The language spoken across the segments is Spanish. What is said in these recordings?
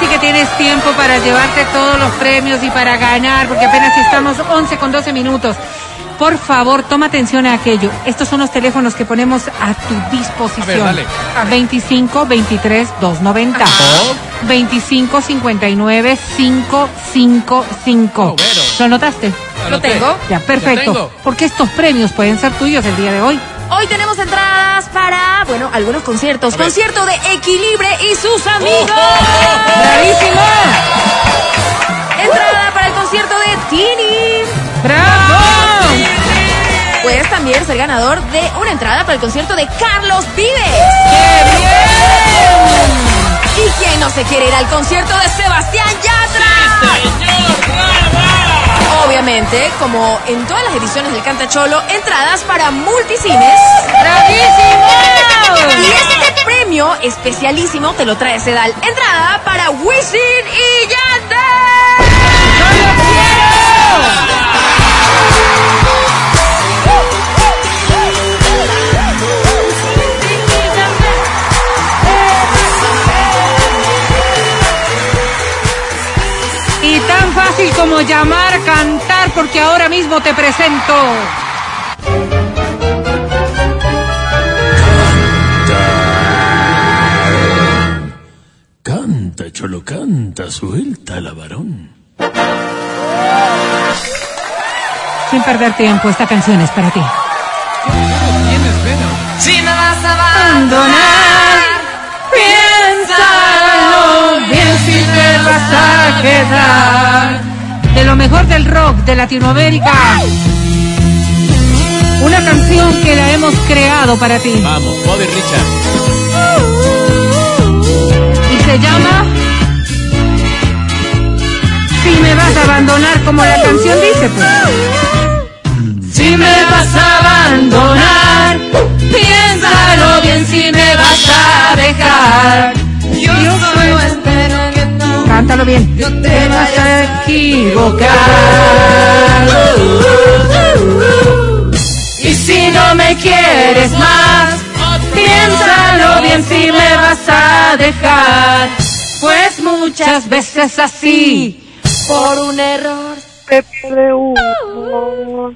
Y hoy sí que tienes tiempo para llevarte todos los premios y para ganar, porque apenas estamos 11 con 12 minutos. Por favor, toma atención a aquello. Estos son los teléfonos que ponemos a tu disposición. A ver, dale. 25 23 290. 25 59 555. Oh. ¿Lo notaste? Lo tengo. Ya, perfecto. Tengo. Porque estos premios pueden ser tuyos el día de hoy. Hoy tenemos entradas para, bueno, algunos conciertos. Concierto de Equilibre y sus amigos. ¡Bravísimo! Entrada para el concierto de Tini. ¡Bravo! Puedes también ser ganador de una entrada para el concierto de Carlos Vives. ¡Qué bien! ¿Y quién no se quiere ir al concierto de Sebastián Yatra? Obviamente, como en todas las ediciones del Canta Cholo, entradas para multicines. ¡Bravísimo! Y este premio especialísimo te lo trae Sedal. Entrada para Wisin y Yandel. Y tan fácil como llamar, cantar, porque ahora mismo te presento. Canta, cholo, canta, suelta la varón. Sin perder tiempo, esta canción es para ti. Tienes pena. Si me de Latinoamérica. Una canción que la hemos creado para ti. Vamos, Bobby Richard. Y se llama Si me vas a abandonar, como la canción dice, pues. Si me vas a abandonar, piénsalo bien si me vas a dejar. Yo solo espero que tú Cántalo bien. No te vas a equivocar. Y si no me quieres más, piénsalo bien si me vas a dejar. Pues muchas veces así, por un error. se pierde uno.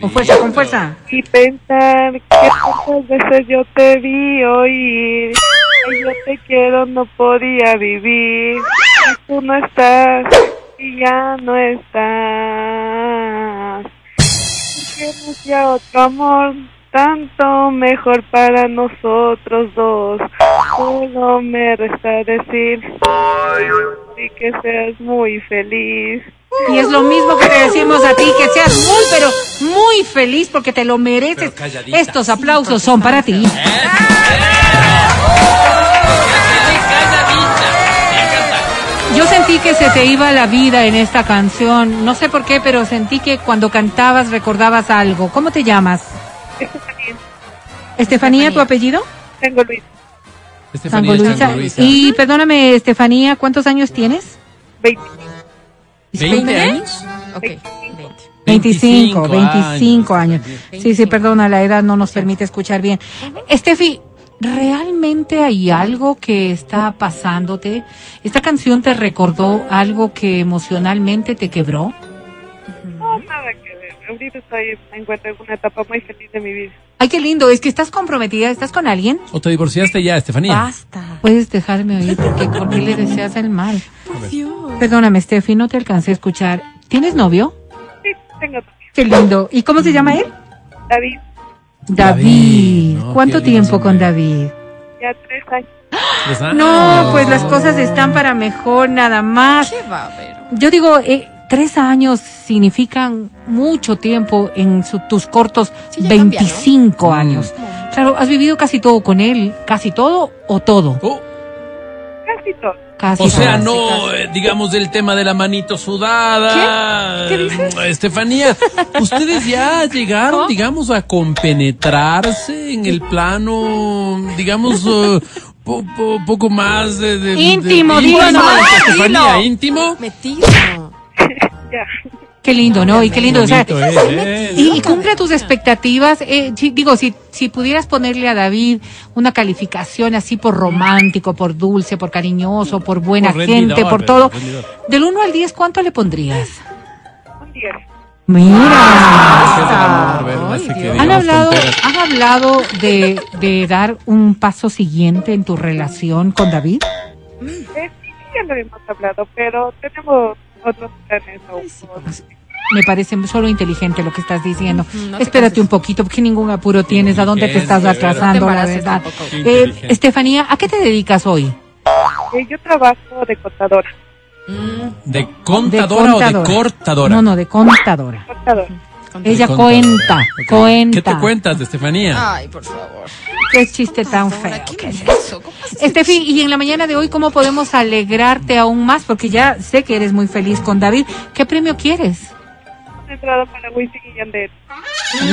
Con fuerza, con fuerza. Y pensar que tantas veces yo te vi oír. Que yo te quiero, no podía vivir. Y tú no estás, y ya no estás. Queremos ya otro amor, tanto mejor para nosotros dos. Solo me resta decir, y que seas muy feliz. Y es lo mismo que te decimos a ti, que seas muy, pero muy feliz porque te lo mereces. Estos aplausos son para ti. Yo sentí que se te iba la vida en esta canción. No sé por qué, pero sentí que cuando cantabas recordabas algo. ¿Cómo te llamas? Estefanía, Estefanía, ¿tu apellido? tengo Luis, Estefanía Sango Luisa. Luisa. Y perdóname, Estefanía, ¿cuántos años tienes? 20. ¿20 años? Ok, 20. 25, 25 25 años. años. Sí, sí, perdona, la edad no nos permite escuchar bien. Estefi, ¿realmente hay algo que está pasándote? ¿Esta canción te recordó algo que emocionalmente te quebró? No, nada que ver. Ahorita estoy, me encuentro en una etapa muy feliz de mi vida. Ay, qué lindo, es que estás comprometida, ¿estás con alguien? ¿O te divorciaste ya, Estefanía? Basta. Puedes dejarme oír porque ¿por qué le deseas el mal? Por Dios. Perdóname, Estefi, no te alcancé a escuchar. ¿Tienes novio? Sí, tengo Qué lindo. ¿Y cómo se llama él? David, David. David, no, ¿Cuánto tiempo con. David? ya tres años. Tres años. No, pues las cosas están para mejor, nada más. ¿Qué va a haber? Yo digo, eh, tres años significan mucho tiempo en su- tus cortos Sí, ya cambia, 25 años. Claro, has vivido casi todo con él, casi todo o todo. Oh, Casi o sea, no, eh, digamos, del tema de la manito sudada. ¿Qué? ¿Qué dices? Eh, Estefanía, ustedes ya llegaron, digamos, a compenetrarse en el plano, digamos, eh, po- po- poco más de... de- de- Íntimo, de- íntimo, Estefanía, íntimo. Metido. Ya. Qué lindo, ¿no? Y qué lindo. O sea, es, ¿eh? y, y cumple tus expectativas. Eh, si- digo, si, si pudieras ponerle a David una calificación así por romántico, por dulce, por cariñoso, por buena Por gente, rendidor, por todo, rendidor. del 1 al 10, ¿cuánto le pondrías? Un 10. Mira. que ¿Han hablado. ¿Han hablado de, de dar un paso siguiente en tu relación con David? Eh, sí, ya lo hemos hablado, pero tenemos otros planes aún. Me parece solo inteligente lo que estás diciendo. no te Espérate un poquito, porque ningún apuro tienes. ¿A dónde te estás atrasando, la No verdad? Eh. Estefanía, ¿a qué te dedicas hoy? Eh, yo trabajo de contadora. ¿De contadora, o de cortadora? No, no, de contadora. Contadora. Ella Contadora. cuenta, cuenta. ¿Qué te cuentas de Estefanía? Ay, por favor. Qué chiste tan feo. ¿qué es es. eso? ¿Cómo haces Estefi, y en la mañana de hoy, ¿cómo podemos alegrarte aún más? Porque ya sé que eres muy feliz con David. ¿Qué premio quieres? Una entrada para Wisin y Yandel.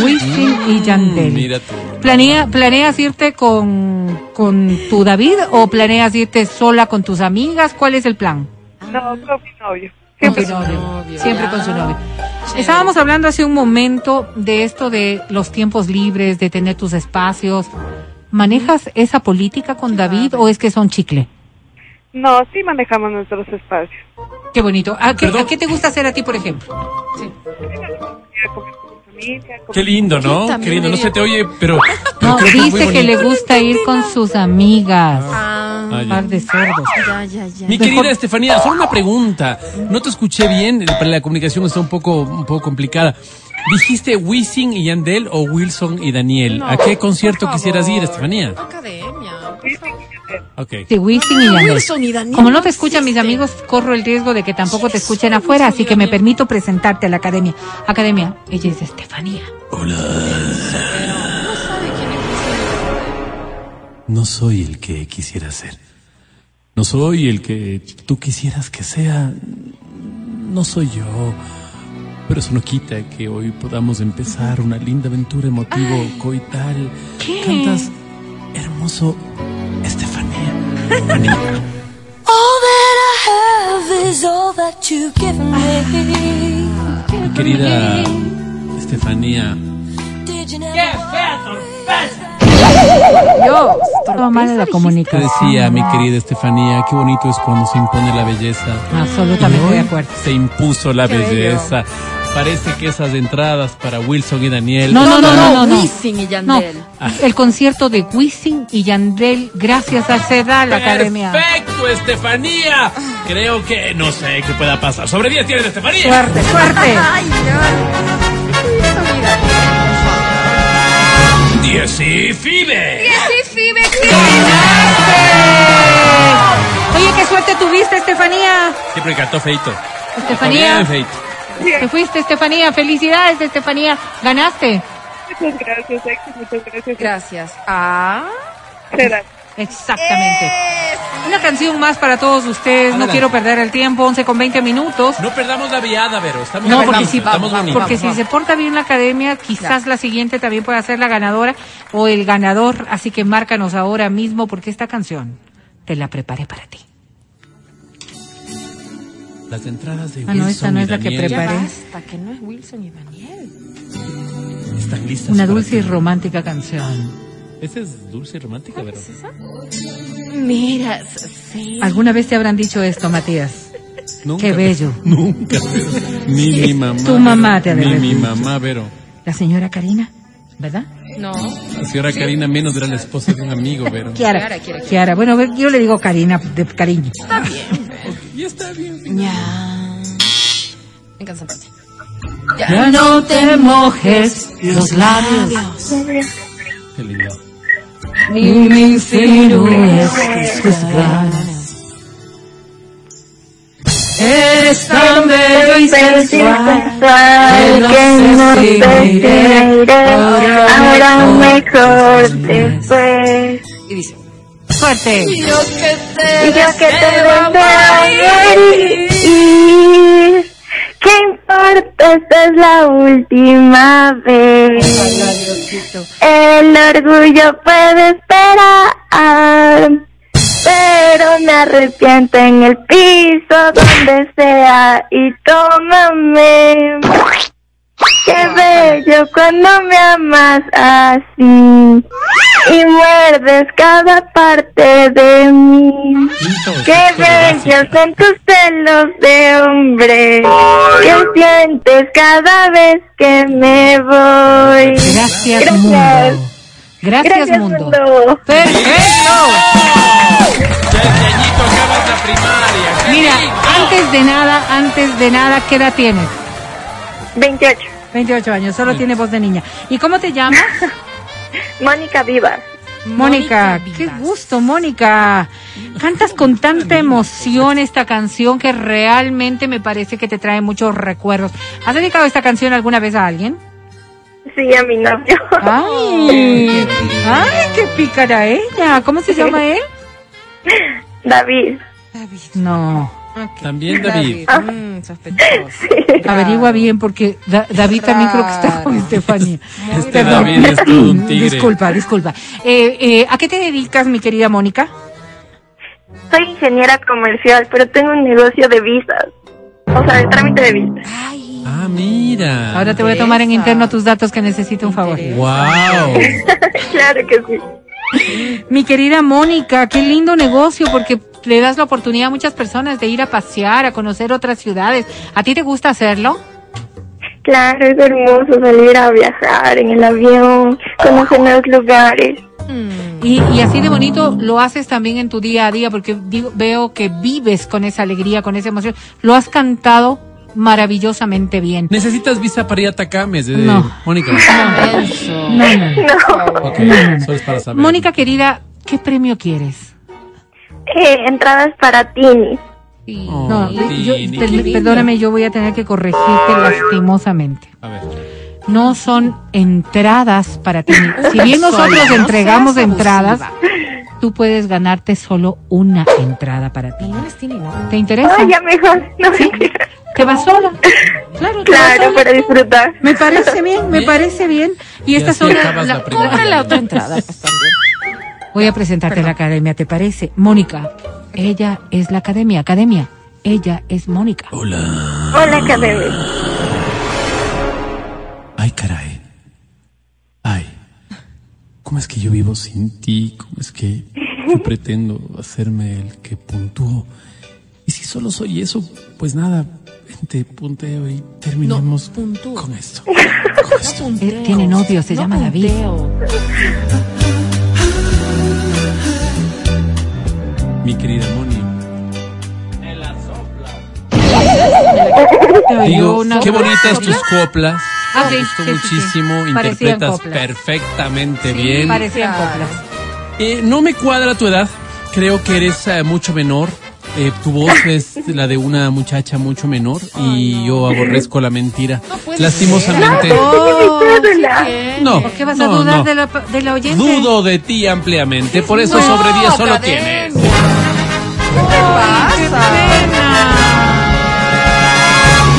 Wisin y Yandel. Mm, Mira tú. ¿Planea, ¿Planeas irte con, con tu David o planeas irte sola con tus amigas? ¿Cuál es el plan? No, con mi novio. Con Siempre su con novio. novio, Siempre con su novio. Chévere. Estábamos hablando hace un momento de esto de los tiempos libres, de tener tus espacios. ¿Manejas esa política con David o es que son chicle? No, sí manejamos nuestros espacios. Qué bonito. ¿A qué, a qué te gusta hacer a ti, por ejemplo? Comer- Qué lindo, ¿no? Qué lindo. No se te oye, pero. pero No, creo que dice que le gusta ir con sus amigas. Ah, Ah, ya. Par de cerdos. ya, ya, ya. Mi querida Estefanía, solo una pregunta. No te escuché bien, para la comunicación está un poco, un poco complicada. ¿Dijiste Wisin y Yandel o Wilson y Daniel? No, ¿A qué concierto quisieras ir. Estefanía? Academia. Wisin y Yandel. Ok. Sí, Wisin y Yandel. Wilson y Daniel Como no te escuchan mis amigos, corro el riesgo de que tampoco te ¿Quiénes escuchen afuera, así que me permito presentarte a la academia. Academia, ella es Estefanía. Hola. No sabe quién es No soy el que quisiera ser. No soy el que tú quisieras que sea. No soy yo. Pero eso no quita que hoy podamos empezar una linda aventura emotivo coital. ¿Qué? Cantas hermoso Estefanía. All that I have is all that you've given me. Mi querida Estefanía. Did you never Dios, estaba mal la Te comunicación. decía, mi querida Estefanía, qué bonito es cuando se impone la belleza. Absolutamente de acuerdo. Se impuso la Qué bello. belleza. Parece que esas entradas para Wilson y Daniel. No, no, no, no, no, no. Wisin y No, Yandel. el concierto de Wisin y Yandel, gracias a Seda, la academia. Perfecto, Estefanía. Creo que no sé qué pueda pasar. Sobre 10 tienes Estefanía. Suerte, suerte. Ay, ya. Wilson y Daniel, por favor. 10 y Fibe. Sí, Fibe, Oye, qué suerte tuviste, Estefanía. Siempre cantó feito. Estefanía. Bien, feito. Te fuiste, Estefanía. Felicidades, Estefanía. Ganaste. Muchas gracias, Ex. Muchas gracias. Gracias. Ah. Será. Exactamente. Una canción más para todos ustedes. No quiero perder el tiempo. 11 con 20 minutos. No perdamos la viada, Vero. Estamos No, porque si, estamos bonitos. porque si se porta bien la academia, quizás la siguiente también pueda ser la ganadora o el ganador. Así que márcanos ahora mismo porque esta canción te la preparé para ti. Las entradas de Ah, no, Wilson esta no y es la que Daniel preparé. basta, que no es Wilson y Daniel. están listas. Una dulce y ti. romántica canción. Esa es dulce y romántica, Vero. Mira, sí. ¿Alguna vez te habrán dicho esto, Matías? Nunca, Qué bello. Nunca. Ni mi mamá. Tu mamá te ha Ni mi mamá, Vero. La señora Karina, ¿verdad? No. La señora Karina menos era la esposa de un amigo, Vero. Kiara. Kiara, Kiara, Kiara. Kiara. Bueno, yo le digo Karina de cariño. Y está bien. Ya. Me encanta. Ya no te mojes los labios, Qué lindo. Ni me insinúes tus ganas. Eres tan bello y sensual que no sé si me iré ahora mejor después. Y dice. Suerte. Y yo que te, Y yo que te deseo deseo morir. ¿Qué importa? Esta es la última vez. El orgullo puede esperar. pero me arrepiento en el piso donde sea y tómame. Qué bello cuando me amas así y muerdes cada parte de mí. Qué bellos son tus celos de hombre sientes cada vez que me voy. Gracias, Gracias. mundo. Gracias, Gracias, mundo. mundo. Perfecto. Chañito, acabas la primaria. ¡Qué Mira, antes de nada, antes de nada, ¿qué edad tienes? 28. 28 años, solo tiene voz de niña. ¿Y cómo te llamas? Mónica Vivas. Mónica, qué gusto, Mónica. Cantas con tanta emoción esta canción que realmente me parece que te trae muchos recuerdos. ¿Has dedicado esta canción alguna vez a alguien? Sí, a mi novio. Ay, ay, qué pícara ella. ¿Cómo se llama él? David. No. También David. Mm, sospechoso. Averigua bien porque Da- David también creo que está con Estefanía. Este Perdón. David es todo un tigre. Disculpa, disculpa. Eh, eh, ¿A qué te dedicas, mi querida Mónica? Soy ingeniera comercial, pero tengo un negocio de visas. O sea, de trámite de visas. Ah, mira. Ahora te voy a tomar en interno tus datos que necesito un favor. Wow. claro que sí. Mi querida Mónica, qué lindo negocio porque le das la oportunidad a muchas personas de ir a pasear, a conocer otras ciudades. ¿A ti te gusta hacerlo? Claro, es hermoso salir a viajar en el avión, conocer nuevos lugares. Y, y así de bonito lo haces también en tu día a día porque digo, veo que vives con esa alegría, con esa emoción. Lo has cantado maravillosamente bien. ¿Necesitas visa para ir a Tacames, eh, No. Mónica? Eso. No, no, no. Ok, solo es para saber. Mónica querida, ¿qué premio quieres? Eh, entradas para Tini. Oh, No, yo- Tini. per- perdóname, yo voy a tener que corregirte lastimosamente. A ver. No son entradas para ti. Si bien nosotros Sola, entregamos entradas, abusiva. tú puedes ganarte solo una entrada para ti. No eres Tini, ¿no? ¿Te interesa? Ay, ya mejor. No mentira. ¿Te vas sola? Claro, te vas Claro, sola. para disfrutar. Me parece bien, me parece bien. Y Y estas son la- la otra entrada, pues también. Voy a presentarte a la academia, ¿te parece? Mónica, ella es la academia, academia. Ella es Mónica. Hola. Hola, Academia. Ay, caray. Ay. ¿Cómo es que yo vivo sin ti? ¿Cómo es que yo pretendo hacerme el que puntúo? Y si solo soy eso, pues nada, vente, punteo y terminemos con esto. Con esto. Eh, tiene novio, se llama David. Mi querida Moni. Te oyó Digo, una- qué bonitas tus coplas. Ah, sí, Me gustó sí, sí, sí. muchísimo. Parecían Interpretas coplas. perfectamente bien. Parecían coplas. Eh, no me cuadra tu edad. Creo que eres eh, mucho menor. Eh, tu voz es la de una muchacha mucho menor y yo aborrezco la mentira. Lastimosamente. Oh, Cédula. No. ¿Por qué vas a no, dudar no. de, la, de la oyente? Dudo de ti ampliamente. Por eso No, sobre 10 solo tienes. Ay, qué pena.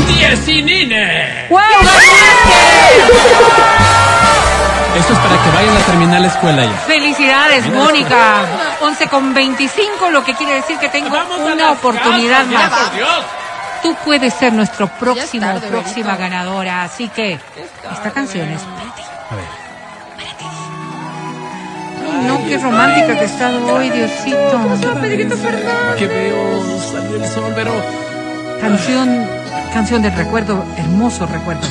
10 y Nine. ¡Wow! Esto es para que vayan a terminar la escuela ya. Felicidades, Mónica. 11 con 25, lo que quiere decir que tengo una oportunidad más. Tú puedes ser nuestro próximo tarde, próxima ganadora, así que esta canción es para ti. A ver. No, qué romántica que he estado hoy, Diosito. Que veo salir el sol, pero Canción, canción del recuerdo, hermoso recuerdo.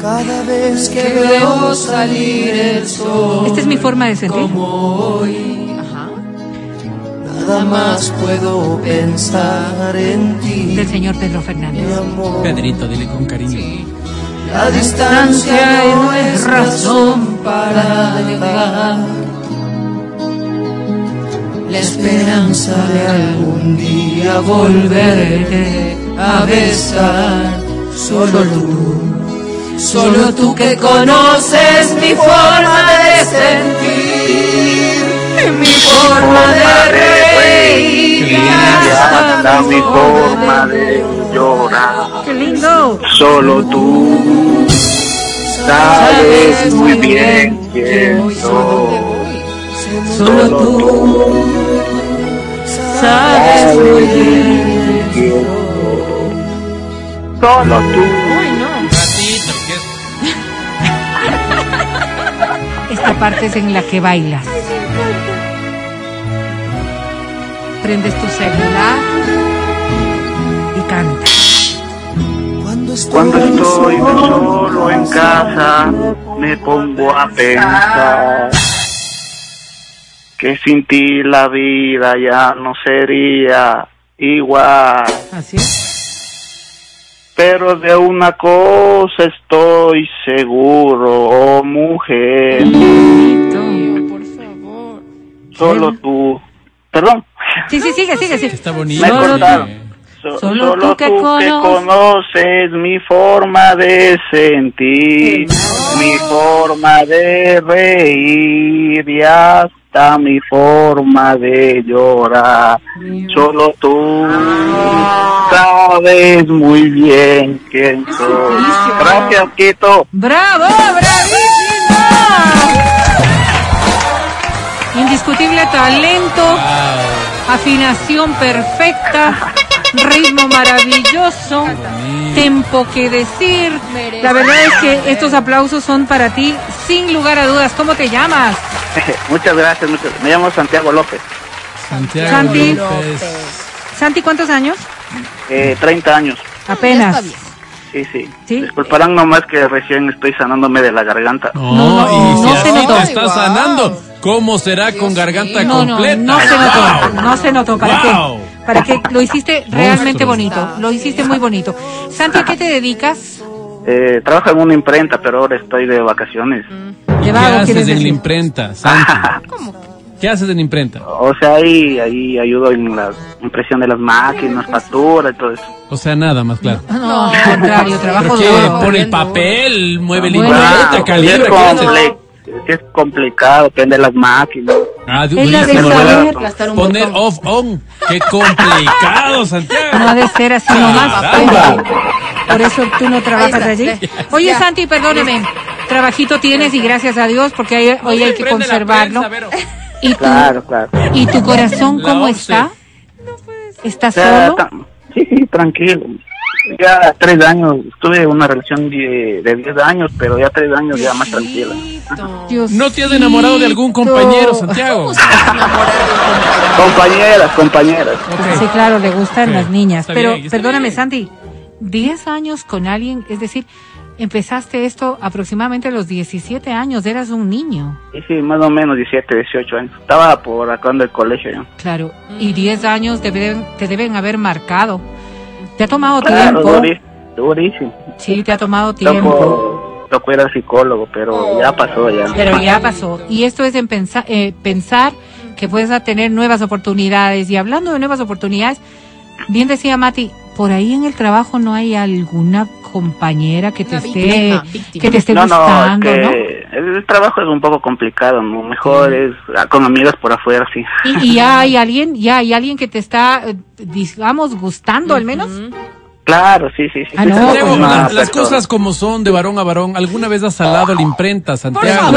Cada vez que veo salir el sol, Esta es mi forma de sentir. nada más puedo pensar en ti, Del señor Pedro Fernández. mi amor. Pedrito, dile con cariño. La distancia no es razón para negar la esperanza de algún día volverte a besar. Solo tú, solo tú que conoces mi forma de sentir, mi forma de reír, y hasta mi forma de llorar. ¡Qué lindo! Solo tú sabes muy bien quién soy. Solo tú sabes muy bien. Solo tú. Uy, no. Esta parte es en la que bailas. Prendes tu celular y cantas. Cuando estoy solo en casa, me pongo a pensar que sin ti la vida ya no sería igual. Así es. Pero de una cosa estoy seguro, oh mujer, Por favor. solo tú. Perdón, Sí, sí, sigue, sigue, sigue. Está bonito. me cortaron. So- Solo solo, tú que tú que conoces- conoces mi forma de sentir, mi forma de reír y hasta mi forma de llorar. Solo tú sabes muy bien quién soy. Gracias, Quito. ¡Bravo! ¡Bravísimo! Indiscutible talento, afinación perfecta, ritmo maravilloso, tempo que decir. La verdad es que estos aplausos son para ti, sin lugar a dudas. ¿Cómo te llamas? muchas gracias, muchas Me llamo Santiago López, Santiago Santi. López. Santi, ¿cuántos años? eh, 30 años. Apenas. Sí, sí. ¿Sí? Disculparán nomás que recién estoy sanándome de la garganta. No, No, no, y si no se notó. te está sanando, ¿cómo será con garganta No, no, completa? no se notó, Wow. no se notó. ¿Para Wow. qué? Para que lo hiciste realmente bonito, lo hiciste muy bonito. Santi, ¿a qué te dedicas? Eh, trabajo en una imprenta, pero ahora estoy de vacaciones. ¿Qué vago, haces en la imprenta, Santi? ¿Qué haces en la imprenta? O sea, ahí, ahí ayudo en la impresión de las máquinas, factura y todo eso. O sea, nada más claro. No, al contrario, trabajo ¿Pero qué? Pone el papel, mueve la Bueno. imprenta, Claro, calibra, es, ¿qué es complicado, depende de las máquinas. Ah, Es la de saber. un Poner botón. off on. Qué complicado, Santiago. No ha de ser así nomás. Caramba. Por eso tú no trabajas Ahí allí. está, sí. Oye, Ya. Santi, perdóneme. Trabajito tienes y gracias a Dios porque hay- hoy hay que conservarlo. prensa. ¿Y tu, Claro, claro. ¿Y tu corazón cómo está? ¿Está O sea, solo? ta- sí, sí, tranquilo. Ya tres años, tuve una relación de, de 10 años, pero ya tres años ya más tranquila. ¿No te has enamorado de algún compañero, Santiago? Compañeras, compañeras. Ok. Sí, claro, le gustan Ok, las niñas. está Pero bien, perdóname, bien. Santi, 10 años con alguien, es decir, empezaste esto aproximadamente a los 17 años, eras un niño. Sí, sí, más o menos 17, 18 años. Estaba por acabando el colegio ya. Claro, y 10 años te deben, te deben haber marcado. ¿Te ha tomado Claro, tiempo? durísimo. Sí, te ha tomado tiempo. Loco, era psicólogo, pero ya pasó ya. Pero ya pasó. Y esto es en eh, pensar que puedes tener nuevas oportunidades. Y hablando de nuevas oportunidades, bien decía Mati, por ahí en el trabajo no hay alguna compañera que te Una esté, víctima, víctima. que te esté no, no, gustando, ¿no? que el trabajo es un poco complicado, ¿no? Mejor es ah, con amigas por afuera, sí. Y, y ya hay alguien, ya hay alguien que te está, eh, digamos, gustando al menos. Claro, sí, sí, sí. Ah, sí, no, la- las cosas como son de varón a varón. ¿Alguna vez has salado la imprenta, Santiago?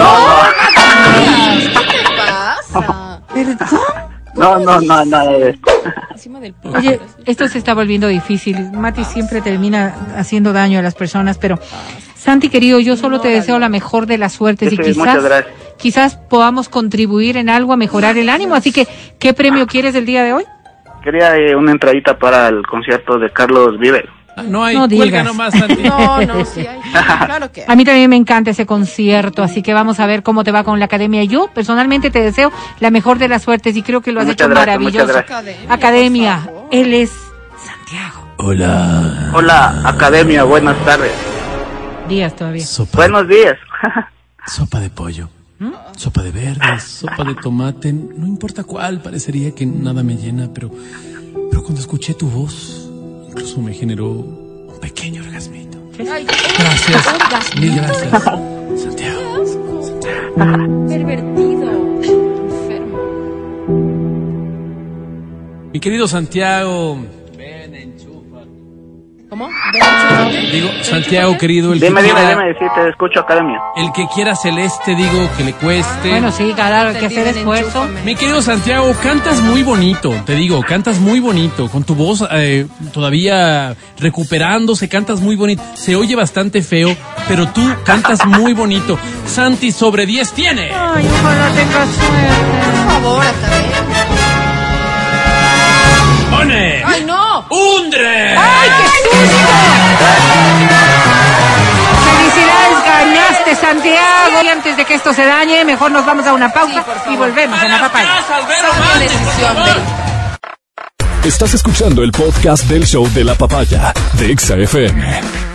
¿Qué pasa? No, no, no, nada de esto. Oye, esto se está volviendo difícil. Mati siempre termina haciendo daño a las personas, pero Santi querido, yo solo te deseo la mejor de las suertes y quizás quizás podamos contribuir en algo a mejorar el ánimo. Así que, ¿qué premio quieres el día de hoy? Quería eh, una entradita para el concierto de Carlos Vives. Ah, No hay, No digas. nomás. No, no, sí hay. Claro que hay. A mí también me encanta ese concierto, así que vamos a ver cómo te va con la academia. Yo personalmente te deseo la mejor de las suertes y creo que lo has Muchas hecho gracias, maravilloso. Academia, él es Santiago. Hola. Hola, Academia, buenas tardes. Días todavía. Sopa, Buenos días. sopa de pollo. Sopa de verdes, sopa de tomate, no importa cuál, parecería que nada me llena, pero, pero cuando escuché tu voz, incluso me generó un pequeño orgasmito. Gracias, mil gracias, Santiago. Pervertido. Enfermo. Mi querido Santiago, ¿Cómo? Digo, Santiago, querido, el Dime, que dime, quiera, dime, sí, te escucho, Academia. el que quiera celeste, digo, que le cueste. Bueno, sí, claro, hay que hacer esfuerzo. Mi querido Santiago, cantas muy bonito, te digo, cantas muy bonito, con tu voz eh, todavía recuperándose, cantas muy bonito, se oye bastante feo, pero tú cantas muy bonito. Santi sobre 10 tiene. Ay, ojalá tenga suerte. Por favor, Academia. ¡Pone! ¡Ay, no! ¡Undre! ¡Ay, qué susto! Felicidades, ganaste, Santiago. Y antes de que esto se dañe, mejor nos vamos a una pausa y volvemos a la papaya. Estás escuchando el podcast del show de la papaya de Exa FM.